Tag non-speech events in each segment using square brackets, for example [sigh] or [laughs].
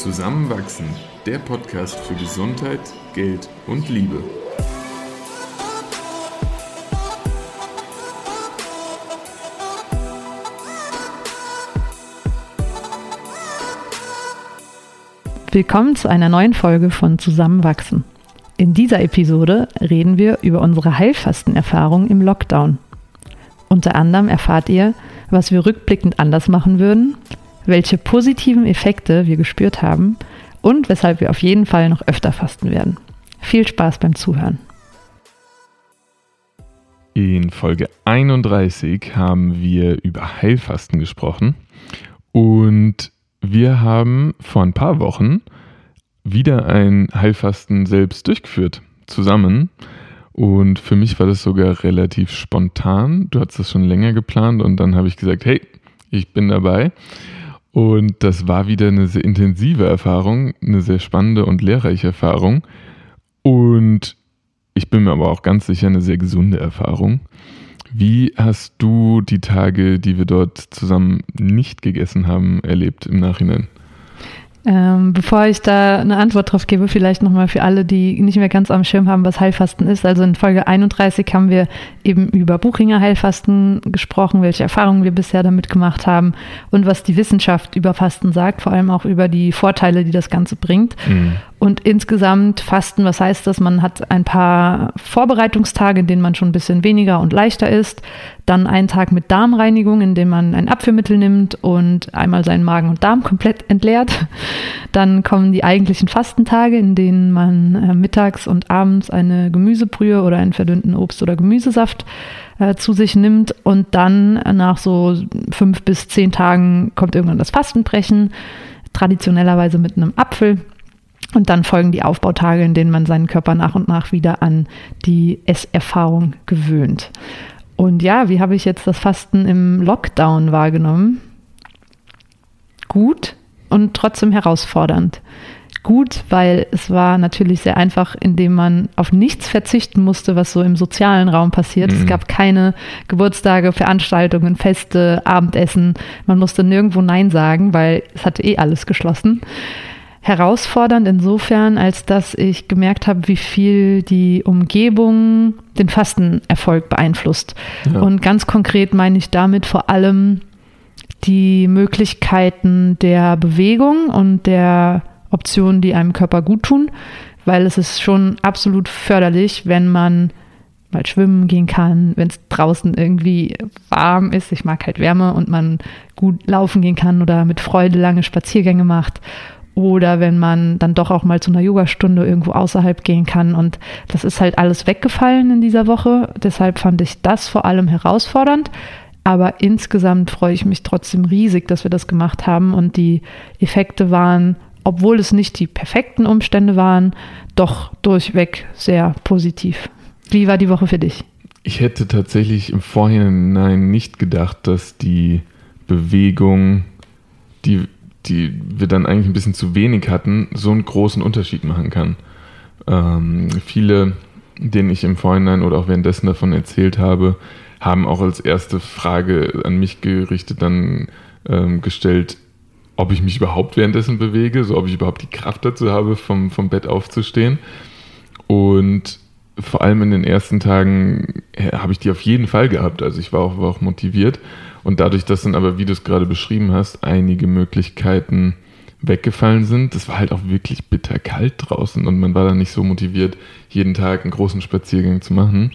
Zusammenwachsen, der Podcast für Gesundheit, Geld und Liebe. Willkommen zu einer neuen Folge von Zusammenwachsen. In dieser Episode reden wir über unsere Heilfastenerfahrung im Lockdown. Unter anderem erfahrt ihr, was wir rückblickend anders machen würden, welche positiven Effekte wir gespürt haben und weshalb wir auf jeden Fall noch öfter fasten werden. Viel Spaß beim Zuhören. In Folge 31 haben wir über Heilfasten gesprochen und wir haben vor ein paar Wochen wieder ein Heilfasten selbst durchgeführt, zusammen. Und für mich war das sogar relativ spontan. Du hast das schon länger geplant und dann habe ich gesagt, hey, ich bin dabei. Und das war wieder eine sehr intensive Erfahrung, eine sehr spannende und lehrreiche Erfahrung. Und ich bin mir aber auch ganz sicher eine sehr gesunde Erfahrung. Wie hast du die Tage, die wir dort zusammen nicht gegessen haben, erlebt im Nachhinein? Ähm, bevor ich da eine Antwort drauf gebe, vielleicht nochmal für alle, die nicht mehr ganz am Schirm haben, was Heilfasten ist. Also in Folge 31 haben wir eben über Buchinger Heilfasten gesprochen, welche Erfahrungen wir bisher damit gemacht haben und was die Wissenschaft über Fasten sagt, vor allem auch über die Vorteile, die das Ganze bringt. Mhm. Und insgesamt Fasten, was heißt das? Man hat ein paar Vorbereitungstage, in denen man schon ein bisschen weniger und leichter ist. Dann einen Tag mit Darmreinigung, in dem man ein Abführmittel nimmt und einmal seinen Magen und Darm komplett entleert. Dann kommen die eigentlichen Fastentage, in denen man äh, mittags und abends eine Gemüsebrühe oder einen verdünnten Obst- oder Gemüsesaft äh, zu sich nimmt. Und dann nach so fünf bis zehn Tagen kommt irgendwann das Fastenbrechen, traditionellerweise mit einem Apfel. Und dann folgen die Aufbautage, in denen man seinen Körper nach und nach wieder an die Esserfahrung gewöhnt. Und ja, wie habe ich jetzt das Fasten im Lockdown wahrgenommen? Gut und trotzdem herausfordernd. Gut, weil es war natürlich sehr einfach, indem man auf nichts verzichten musste, was so im sozialen Raum passiert. Mhm. Es gab keine Geburtstage, Veranstaltungen, Feste, Abendessen. Man musste nirgendwo Nein sagen, weil es hatte eh alles geschlossen herausfordernd insofern, als dass ich gemerkt habe, wie viel die Umgebung den Fastenerfolg beeinflusst. Ja. Und ganz konkret meine ich damit vor allem die Möglichkeiten der Bewegung und der Optionen, die einem Körper gut tun, weil es ist schon absolut förderlich, wenn man mal schwimmen gehen kann, wenn es draußen irgendwie warm ist. Ich mag halt Wärme und man gut laufen gehen kann oder mit Freude lange Spaziergänge macht oder wenn man dann doch auch mal zu einer Yogastunde irgendwo außerhalb gehen kann. Und das ist halt alles weggefallen in dieser Woche. Deshalb fand ich das vor allem herausfordernd. Aber insgesamt freue ich mich trotzdem riesig, dass wir das gemacht haben. Und die Effekte waren, obwohl es nicht die perfekten Umstände waren, doch durchweg sehr positiv. Wie war die Woche für dich? Ich hätte tatsächlich im Vorhinein nicht gedacht, dass die Bewegung, die die wir dann eigentlich ein bisschen zu wenig hatten, so einen großen Unterschied machen kann. Ähm, viele, denen ich im Vorhinein oder auch währenddessen davon erzählt habe, haben auch als erste Frage an mich gerichtet dann ähm, gestellt, ob ich mich überhaupt währenddessen bewege, so ob ich überhaupt die Kraft dazu habe, vom, vom Bett aufzustehen. Und vor allem in den ersten Tagen äh, habe ich die auf jeden Fall gehabt. Also ich war auch, war auch motiviert. Und dadurch, dass dann aber, wie du es gerade beschrieben hast, einige Möglichkeiten weggefallen sind, das war halt auch wirklich bitterkalt draußen und man war dann nicht so motiviert, jeden Tag einen großen Spaziergang zu machen,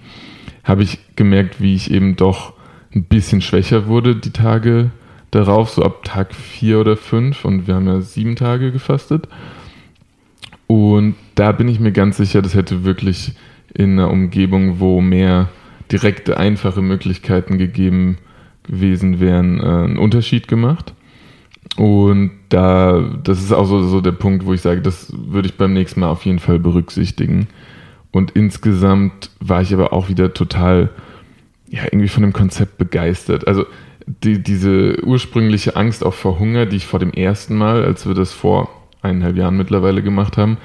habe ich gemerkt, wie ich eben doch ein bisschen schwächer wurde die Tage darauf, so ab Tag vier oder fünf und wir haben ja sieben Tage gefastet. Und da bin ich mir ganz sicher, das hätte wirklich in einer Umgebung, wo mehr direkte, einfache Möglichkeiten gegeben gewesen wären, äh, einen Unterschied gemacht. Und da, das ist auch so, so der Punkt, wo ich sage, das würde ich beim nächsten Mal auf jeden Fall berücksichtigen. Und insgesamt war ich aber auch wieder total, ja, irgendwie von dem Konzept begeistert. Also die, diese ursprüngliche Angst auch vor Hunger, die ich vor dem ersten Mal, als wir das vor eineinhalb Jahren mittlerweile gemacht haben,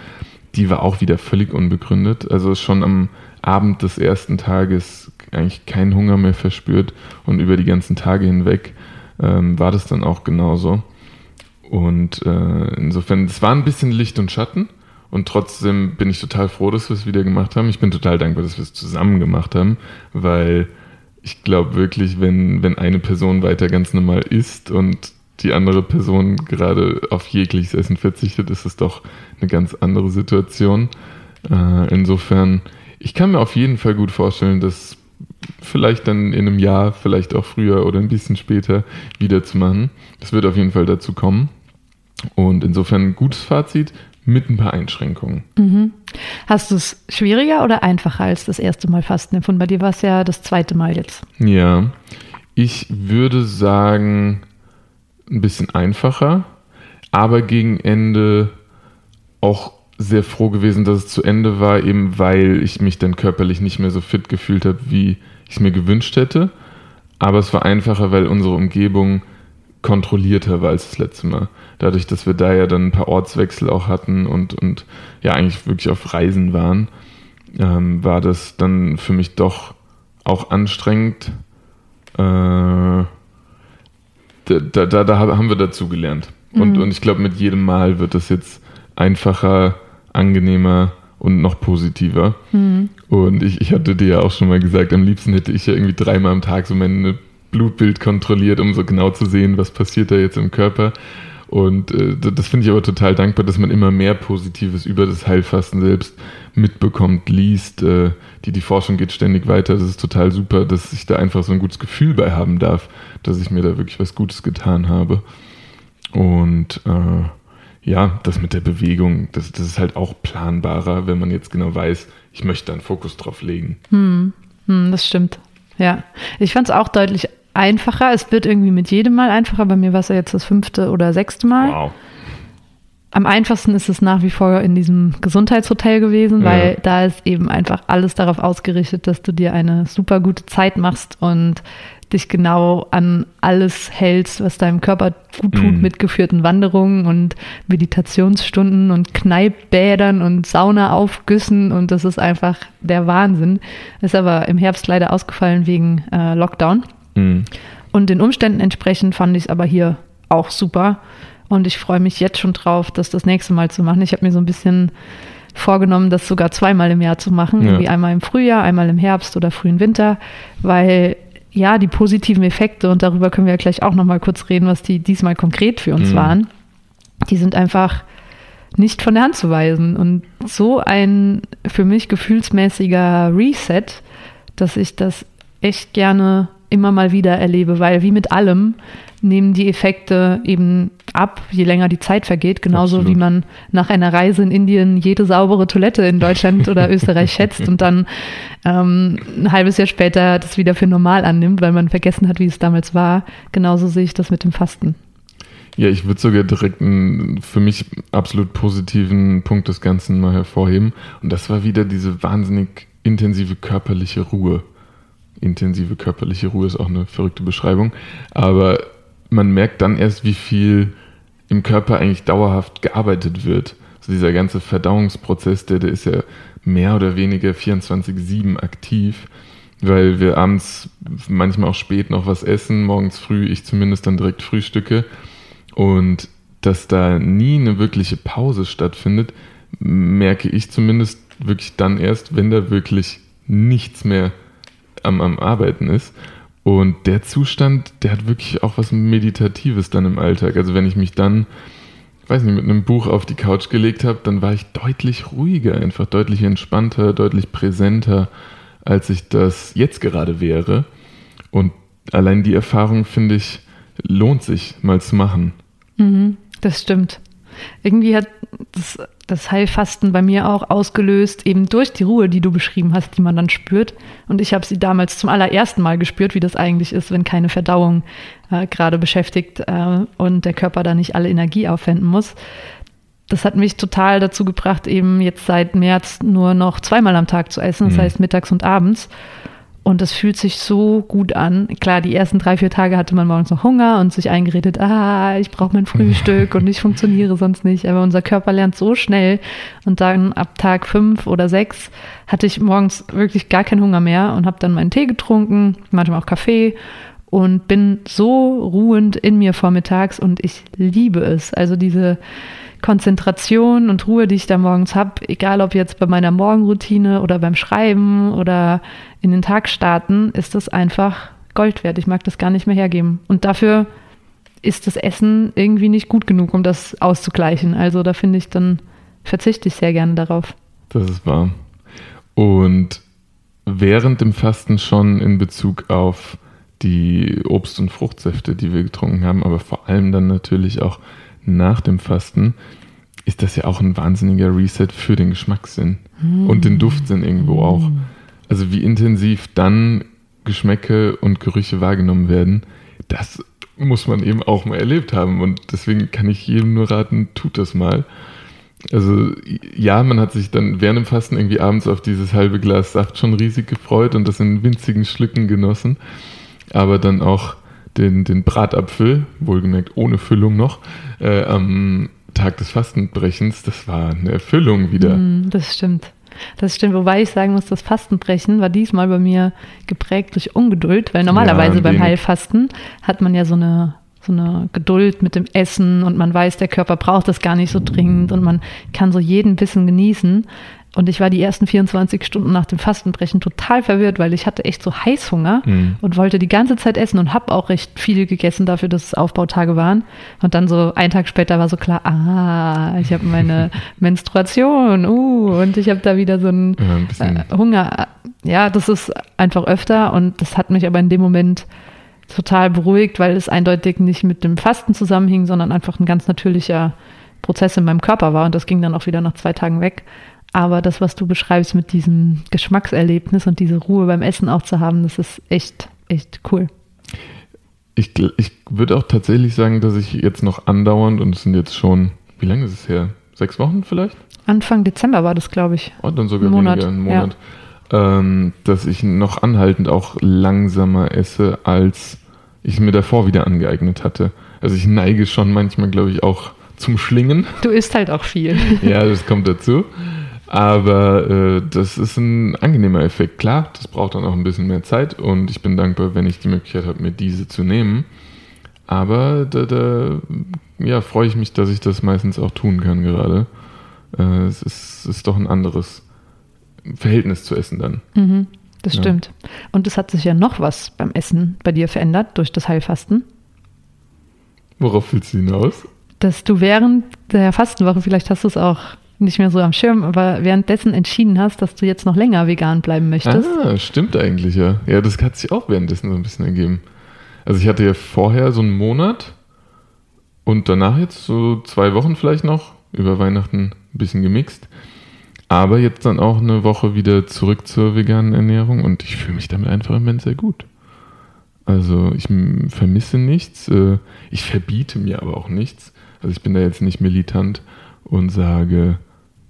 die war auch wieder völlig unbegründet. Also schon am Abend des ersten Tages eigentlich keinen Hunger mehr verspürt und über die ganzen Tage hinweg ähm, war das dann auch genauso. Und äh, insofern, es war ein bisschen Licht und Schatten. Und trotzdem bin ich total froh, dass wir es wieder gemacht haben. Ich bin total dankbar, dass wir es zusammen gemacht haben, weil ich glaube wirklich, wenn, wenn eine Person weiter ganz normal isst und die andere Person gerade auf jegliches Essen verzichtet, ist es doch eine ganz andere Situation. Äh, insofern, ich kann mir auf jeden Fall gut vorstellen, dass vielleicht dann in einem Jahr, vielleicht auch früher oder ein bisschen später wieder zu machen. Das wird auf jeden Fall dazu kommen. Und insofern ein gutes Fazit mit ein paar Einschränkungen. Mhm. Hast du es schwieriger oder einfacher als das erste Mal Fasten empfunden? Bei dir war es ja das zweite Mal jetzt. Ja, ich würde sagen, ein bisschen einfacher, aber gegen Ende auch sehr froh gewesen, dass es zu Ende war, eben weil ich mich dann körperlich nicht mehr so fit gefühlt habe, wie ich es mir gewünscht hätte. Aber es war einfacher, weil unsere Umgebung kontrollierter war als das letzte Mal. Dadurch, dass wir da ja dann ein paar Ortswechsel auch hatten und, und ja eigentlich wirklich auf Reisen waren, ähm, war das dann für mich doch auch anstrengend. Äh, da, da, da haben wir dazu gelernt. Und, mhm. und ich glaube, mit jedem Mal wird das jetzt einfacher, angenehmer und noch positiver. Mhm. Und ich, ich hatte dir ja auch schon mal gesagt, am liebsten hätte ich ja irgendwie dreimal am Tag so mein Blutbild kontrolliert, um so genau zu sehen, was passiert da jetzt im Körper. Und äh, das finde ich aber total dankbar, dass man immer mehr Positives über das Heilfasten selbst mitbekommt, liest. Äh, die, die Forschung geht ständig weiter. Das ist total super, dass ich da einfach so ein gutes Gefühl bei haben darf, dass ich mir da wirklich was Gutes getan habe. Und äh, ja, das mit der Bewegung, das, das ist halt auch planbarer, wenn man jetzt genau weiß, ich möchte da einen Fokus drauf legen. Hm, hm das stimmt. Ja, ich fand es auch deutlich einfacher. Es wird irgendwie mit jedem Mal einfacher. Bei mir war es ja jetzt das fünfte oder sechste Mal. Wow. Am einfachsten ist es nach wie vor in diesem Gesundheitshotel gewesen, weil ja. da ist eben einfach alles darauf ausgerichtet, dass du dir eine super gute Zeit machst und dich genau an alles hältst, was deinem Körper gut tut, mhm. mit geführten Wanderungen und Meditationsstunden und Kneippbädern und Saunaaufgüssen und das ist einfach der Wahnsinn. Ist aber im Herbst leider ausgefallen wegen äh, Lockdown. Mhm. Und den Umständen entsprechend fand ich es aber hier auch super. Und ich freue mich jetzt schon drauf, das das nächste Mal zu machen. Ich habe mir so ein bisschen vorgenommen, das sogar zweimal im Jahr zu machen. Ja. Irgendwie einmal im Frühjahr, einmal im Herbst oder frühen Winter, weil ja, die positiven Effekte, und darüber können wir ja gleich auch nochmal kurz reden, was die diesmal konkret für uns mhm. waren, die sind einfach nicht von der Hand zu weisen. Und so ein für mich gefühlsmäßiger Reset, dass ich das echt gerne immer mal wieder erlebe, weil wie mit allem nehmen die Effekte eben ab, je länger die Zeit vergeht, genauso Absolut. wie man nach einer Reise in Indien jede saubere Toilette in Deutschland oder [laughs] Österreich schätzt und dann ähm, ein halbes Jahr später das wieder für normal annimmt, weil man vergessen hat, wie es damals war. Genauso sehe ich das mit dem Fasten. Ja, ich würde sogar direkt einen für mich absolut positiven Punkt des Ganzen mal hervorheben. Und das war wieder diese wahnsinnig intensive körperliche Ruhe intensive körperliche Ruhe ist auch eine verrückte Beschreibung. Aber man merkt dann erst, wie viel im Körper eigentlich dauerhaft gearbeitet wird. Also dieser ganze Verdauungsprozess, der, der ist ja mehr oder weniger 24-7 aktiv, weil wir abends manchmal auch spät noch was essen, morgens früh, ich zumindest dann direkt frühstücke. Und dass da nie eine wirkliche Pause stattfindet, merke ich zumindest wirklich dann erst, wenn da wirklich nichts mehr am, am Arbeiten ist. Und der Zustand, der hat wirklich auch was Meditatives dann im Alltag. Also wenn ich mich dann, weiß nicht, mit einem Buch auf die Couch gelegt habe, dann war ich deutlich ruhiger, einfach deutlich entspannter, deutlich präsenter, als ich das jetzt gerade wäre. Und allein die Erfahrung, finde ich, lohnt sich mal zu machen. Mhm, das stimmt. Irgendwie hat das das Heilfasten bei mir auch ausgelöst, eben durch die Ruhe, die du beschrieben hast, die man dann spürt. Und ich habe sie damals zum allerersten Mal gespürt, wie das eigentlich ist, wenn keine Verdauung äh, gerade beschäftigt äh, und der Körper da nicht alle Energie aufwenden muss. Das hat mich total dazu gebracht, eben jetzt seit März nur noch zweimal am Tag zu essen, das mhm. heißt mittags und abends. Und es fühlt sich so gut an. Klar, die ersten drei, vier Tage hatte man morgens noch Hunger und sich eingeredet, ah, ich brauche mein Frühstück und ich funktioniere sonst nicht. Aber unser Körper lernt so schnell. Und dann ab Tag fünf oder sechs hatte ich morgens wirklich gar keinen Hunger mehr und habe dann meinen Tee getrunken, manchmal auch Kaffee und bin so ruhend in mir vormittags und ich liebe es. Also diese Konzentration und Ruhe, die ich da morgens habe, egal ob jetzt bei meiner Morgenroutine oder beim Schreiben oder in den Tag starten, ist das einfach Gold wert. Ich mag das gar nicht mehr hergeben. Und dafür ist das Essen irgendwie nicht gut genug, um das auszugleichen. Also da finde ich, dann verzichte ich sehr gerne darauf. Das ist wahr. Und während dem Fasten schon in Bezug auf die Obst- und Fruchtsäfte, die wir getrunken haben, aber vor allem dann natürlich auch nach dem Fasten, ist das ja auch ein wahnsinniger Reset für den Geschmackssinn mm. und den Duftsinn irgendwo mm. Also wie intensiv dann Geschmäcke und Gerüche wahrgenommen werden, das muss man eben auch mal erlebt haben. Und deswegen kann ich jedem nur raten, tut das mal. Also ja, man hat sich dann während dem Fasten irgendwie abends auf dieses halbe Glas Saft schon riesig gefreut und das in winzigen Schlücken genossen. Aber dann auch den, den Bratapfel, wohlgemerkt ohne Füllung noch, äh, am Tag des Fastenbrechens, das war eine Erfüllung wieder. Mm, das stimmt. Das stimmt, wobei ich sagen muss, das Fastenbrechen war diesmal bei mir geprägt durch Ungeduld, weil normalerweise ja, beim Heilfasten hat man ja so eine, so eine Geduld mit dem Essen und man weiß, der Körper braucht das gar nicht so dringend und man kann so jeden Bissen genießen. Und ich war die ersten 24 Stunden nach dem Fastenbrechen total verwirrt, weil ich hatte echt so Heißhunger mhm. und wollte die ganze Zeit essen und habe auch recht viel gegessen dafür, dass es Aufbautage waren. Und dann so einen Tag später war so klar, ah, ich habe meine [laughs] Menstruation, uh, und ich habe da wieder so einen ja, ein äh, Hunger. Ja, das ist einfach öfter und das hat mich aber in dem Moment total beruhigt, weil es eindeutig nicht mit dem Fasten zusammenhing, sondern einfach ein ganz natürlicher Prozess in meinem Körper war und das ging dann auch wieder nach zwei Tagen weg. Aber das, was du beschreibst mit diesem Geschmackserlebnis und diese Ruhe beim Essen auch zu haben, das ist echt, echt cool. Ich, ich würde auch tatsächlich sagen, dass ich jetzt noch andauernd, und es sind jetzt schon, wie lange ist es her? Sechs Wochen vielleicht? Anfang Dezember war das, glaube ich. Oh, dann sogar ein Monat, weniger, einen Monat. Ja. Ähm, dass ich noch anhaltend auch langsamer esse, als ich mir davor wieder angeeignet hatte. Also ich neige schon manchmal, glaube ich, auch zum Schlingen. Du isst halt auch viel. ja, das kommt dazu. Aber äh, das ist ein angenehmer Effekt. Klar, das braucht dann auch ein bisschen mehr Zeit und ich bin dankbar, wenn ich die Möglichkeit habe, mir diese zu nehmen. Aber da, da ja, freue ich mich, dass ich das meistens auch tun kann gerade. Äh, es ist, ist, doch ein anderes Verhältnis zu Essen dann. Mhm, das ja. stimmt. Und es hat sich ja noch was beim Essen bei dir verändert durch das Heilfasten. Worauf willst du hinaus? Dass du während der Fastenwoche, vielleicht hast du es auch nicht mehr so am Schirm, aber währenddessen entschieden hast, dass du jetzt noch länger vegan bleiben möchtest. Ah, stimmt eigentlich, ja. Ja, das hat sich auch währenddessen so ein bisschen ergeben. Also ich hatte ja vorher so einen Monat und danach jetzt so zwei Wochen vielleicht noch, über Weihnachten ein bisschen gemixt. Aber jetzt dann auch eine Woche wieder zurück zur veganen Ernährung und ich fühle mich damit einfach im Moment sehr gut. Also ich vermisse nichts, äh, ich verbiete mir aber auch nichts. Also ich bin da jetzt nicht militant und sage,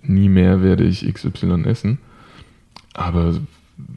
nie mehr werde ich XY essen. Aber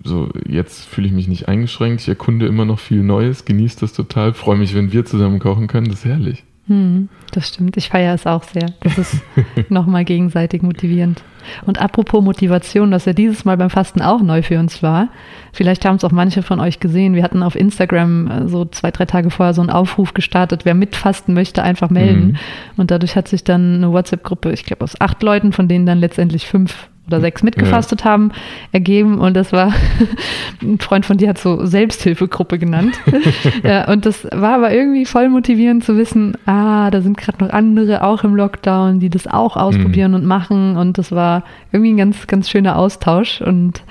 so, jetzt fühle ich mich nicht eingeschränkt. Ich erkunde immer noch viel Neues, genieße das total, freue mich, wenn wir zusammen kochen können. Das ist herrlich. Hm, das stimmt. Ich feiere es auch sehr. Das ist [laughs] nochmal gegenseitig motivierend. Und apropos Motivation, was ja dieses Mal beim Fasten auch neu für uns war. Vielleicht haben es auch manche von euch gesehen. Wir hatten auf Instagram äh, so zwei, drei Tage vorher so einen Aufruf gestartet. Wer mitfasten möchte, einfach melden. Mhm. Und dadurch hat sich dann eine WhatsApp-Gruppe, ich glaube aus acht Leuten, von denen dann letztendlich fünf oder sechs mitgefastet ja. haben, ergeben. Und das war, [laughs] ein Freund von dir hat so Selbsthilfegruppe genannt. [laughs] ja, und das war aber irgendwie voll motivierend zu wissen, ah, da sind gerade noch andere auch im Lockdown, die das auch ausprobieren mhm. und machen. Und das war irgendwie ein ganz, ganz schöner Austausch. Und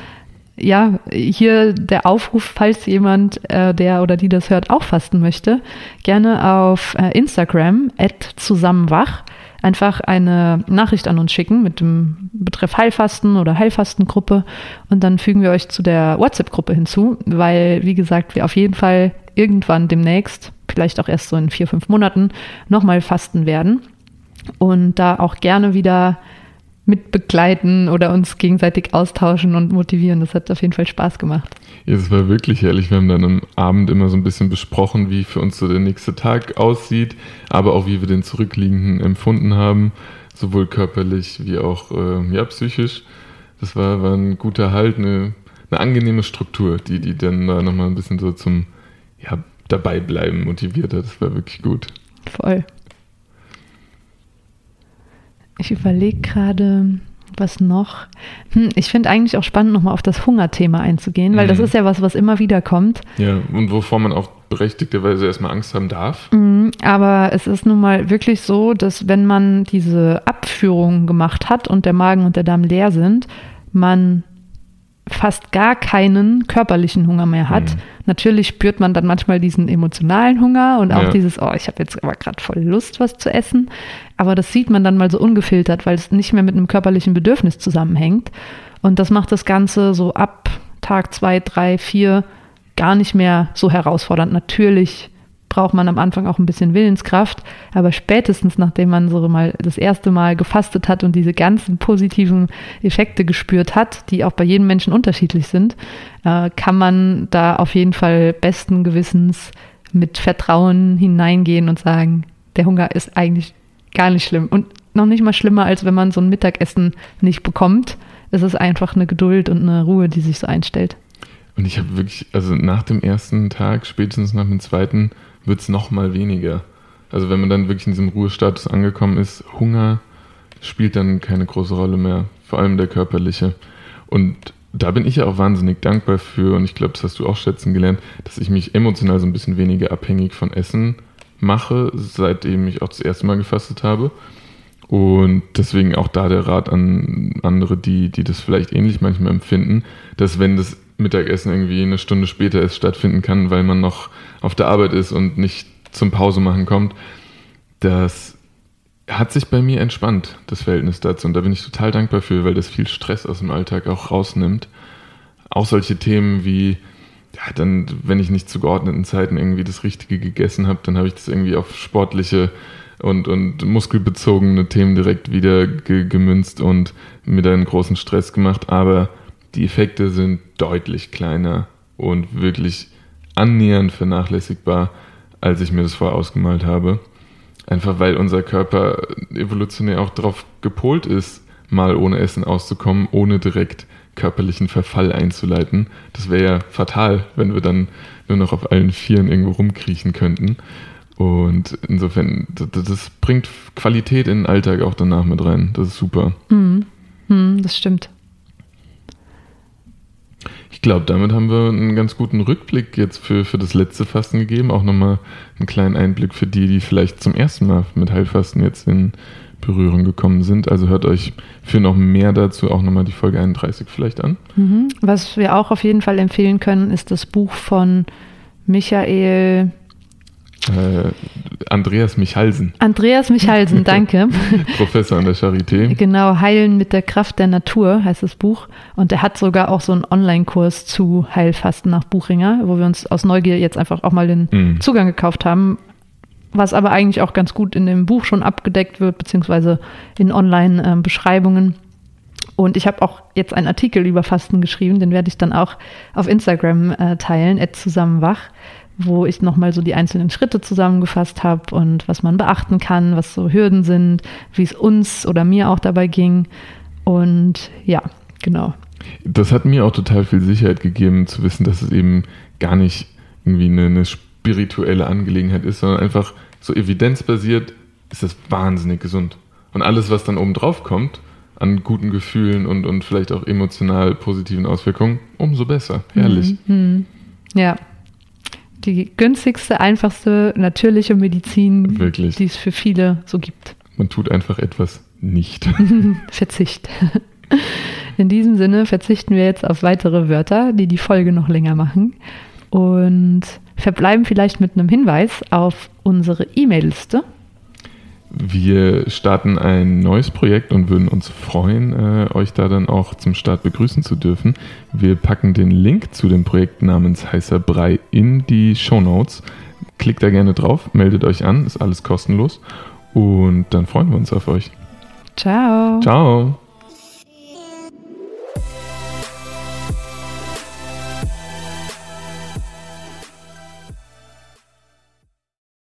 ja, hier der Aufruf, falls jemand, äh, der oder die das hört, auch fasten möchte, gerne auf äh, Instagram, zusammenwach einfach eine Nachricht an uns schicken mit dem Betreff Heilfasten oder Heilfastengruppe und dann fügen wir euch zu der WhatsApp-Gruppe hinzu, weil, wie gesagt, wir auf jeden Fall irgendwann demnächst, vielleicht auch erst so in vier, fünf Monaten, nochmal fasten werden und da auch gerne wieder mitbegleiten oder uns gegenseitig austauschen und motivieren. Das hat auf jeden Fall Spaß gemacht. Ja, es war wirklich herrlich. Wir haben dann am Abend immer so ein bisschen besprochen, wie für uns so der nächste Tag aussieht, aber auch wie wir den zurückliegenden empfunden haben, sowohl körperlich wie auch äh, ja, psychisch. Das war, war ein guter Halt, eine, eine angenehme Struktur, die, die dann da nochmal ein bisschen so zum ja, dabei bleiben motiviert hat. Das war wirklich gut. Voll. Ich überlege gerade, was noch? Hm, ich finde eigentlich auch spannend, nochmal auf das Hungerthema einzugehen, weil mhm. das ist ja was, was immer wieder kommt. Ja, und wovor man auch berechtigterweise erstmal Angst haben darf. Mhm, aber es ist nun mal wirklich so, dass wenn man diese Abführung gemacht hat und der Magen und der Darm leer sind, man fast gar keinen körperlichen Hunger mehr hat. Mhm. Natürlich spürt man dann manchmal diesen emotionalen Hunger und auch ja. dieses, oh, ich habe jetzt aber gerade voll Lust, was zu essen. Aber das sieht man dann mal so ungefiltert, weil es nicht mehr mit einem körperlichen Bedürfnis zusammenhängt. Und das macht das Ganze so ab Tag zwei, drei, vier gar nicht mehr so herausfordernd. Natürlich braucht man am Anfang auch ein bisschen Willenskraft, aber spätestens nachdem man so mal das erste Mal gefastet hat und diese ganzen positiven Effekte gespürt hat, die auch bei jedem Menschen unterschiedlich sind, äh, kann man da auf jeden Fall besten Gewissens mit Vertrauen hineingehen und sagen, der Hunger ist eigentlich gar nicht schlimm und noch nicht mal schlimmer, als wenn man so ein Mittagessen nicht bekommt. Es ist einfach eine Geduld und eine Ruhe, die sich so einstellt. Und ich habe wirklich, also nach dem ersten Tag, spätestens nach dem zweiten, wird es nochmal weniger. Also wenn man dann wirklich in diesem Ruhestatus angekommen ist, Hunger spielt dann keine große Rolle mehr, vor allem der körperliche. Und da bin ich ja auch wahnsinnig dankbar für, und ich glaube, das hast du auch schätzen gelernt, dass ich mich emotional so ein bisschen weniger abhängig von Essen mache, seitdem ich auch das erste Mal gefastet habe. Und deswegen auch da der Rat an andere, die, die das vielleicht ähnlich manchmal empfinden, dass wenn das Mittagessen irgendwie eine Stunde später erst stattfinden kann, weil man noch auf der Arbeit ist und nicht zum Pause machen kommt. Das hat sich bei mir entspannt, das Verhältnis dazu. Und da bin ich total dankbar für, weil das viel Stress aus dem Alltag auch rausnimmt. Auch solche Themen wie, ja, dann, wenn ich nicht zu geordneten Zeiten irgendwie das Richtige gegessen habe, dann habe ich das irgendwie auf sportliche und, und muskelbezogene Themen direkt wieder ge gemünzt und mir da einen großen Stress gemacht. Aber die Effekte sind deutlich kleiner und wirklich annähernd vernachlässigbar, als ich mir das vorher ausgemalt habe. Einfach weil unser Körper evolutionär auch darauf gepolt ist, mal ohne Essen auszukommen, ohne direkt körperlichen Verfall einzuleiten. Das wäre ja fatal, wenn wir dann nur noch auf allen Vieren irgendwo rumkriechen könnten. Und insofern, das, bringt Qualität in den Alltag auch danach mit rein. Das ist super. Mhm. Mhm, das stimmt. Ich glaube, damit haben wir einen ganz guten Rückblick jetzt für, für das letzte Fasten gegeben. Auch nochmal einen kleinen Einblick für die, die vielleicht zum ersten Mal mit Heilfasten jetzt in Berührung gekommen sind. Also hört euch für noch mehr dazu auch nochmal die Folge 31 vielleicht an. Mhm. Was wir auch auf jeden Fall empfehlen können, ist das Buch von Michael Andreas Michalsen. Andreas Michalsen, [laughs] danke. [laughs] Professor an der Charité. Genau, Heilen mit der Kraft der Natur heißt das Buch. Und er hat sogar auch so einen Online-Kurs zu Heilfasten nach Buchinger, wo wir uns aus Neugier jetzt einfach auch mal den mm. Zugang gekauft haben. Was aber eigentlich auch ganz gut in dem Buch schon abgedeckt wird, beziehungsweise in Online-Beschreibungen. Und ich habe auch jetzt einen Artikel über Fasten geschrieben, den werde ich dann auch auf Instagram äh, teilen, zusammenwach wo ich nochmal so die einzelnen Schritte zusammengefasst habe und was man beachten kann, was so Hürden sind, wie es uns oder mir auch dabei ging. Und ja, genau. Das hat mir auch total viel Sicherheit gegeben, zu wissen, dass es eben gar nicht irgendwie eine, eine spirituelle Angelegenheit ist, sondern einfach so evidenzbasiert ist das wahnsinnig gesund. Und alles, was dann oben drauf kommt, an guten Gefühlen und, und vielleicht auch emotional positiven Auswirkungen, umso besser. Herrlich. Mhm. Ja, die günstigste, einfachste, natürliche Medizin, Wirklich. die es für viele so gibt. Man tut einfach etwas nicht. [laughs] Verzicht. In diesem Sinne verzichten wir jetzt auf weitere Wörter, die die Folge noch länger machen und verbleiben vielleicht mit einem Hinweis auf unsere E-Mail-Liste. Wir starten ein neues Projekt und würden uns freuen, äh, euch da dann auch zum Start begrüßen zu dürfen. Wir packen den Link zu dem Projekt namens Heißer Brei in die Show Notes. Klickt da gerne drauf, meldet euch an, ist alles kostenlos und dann freuen wir uns auf euch. Ciao. Ciao.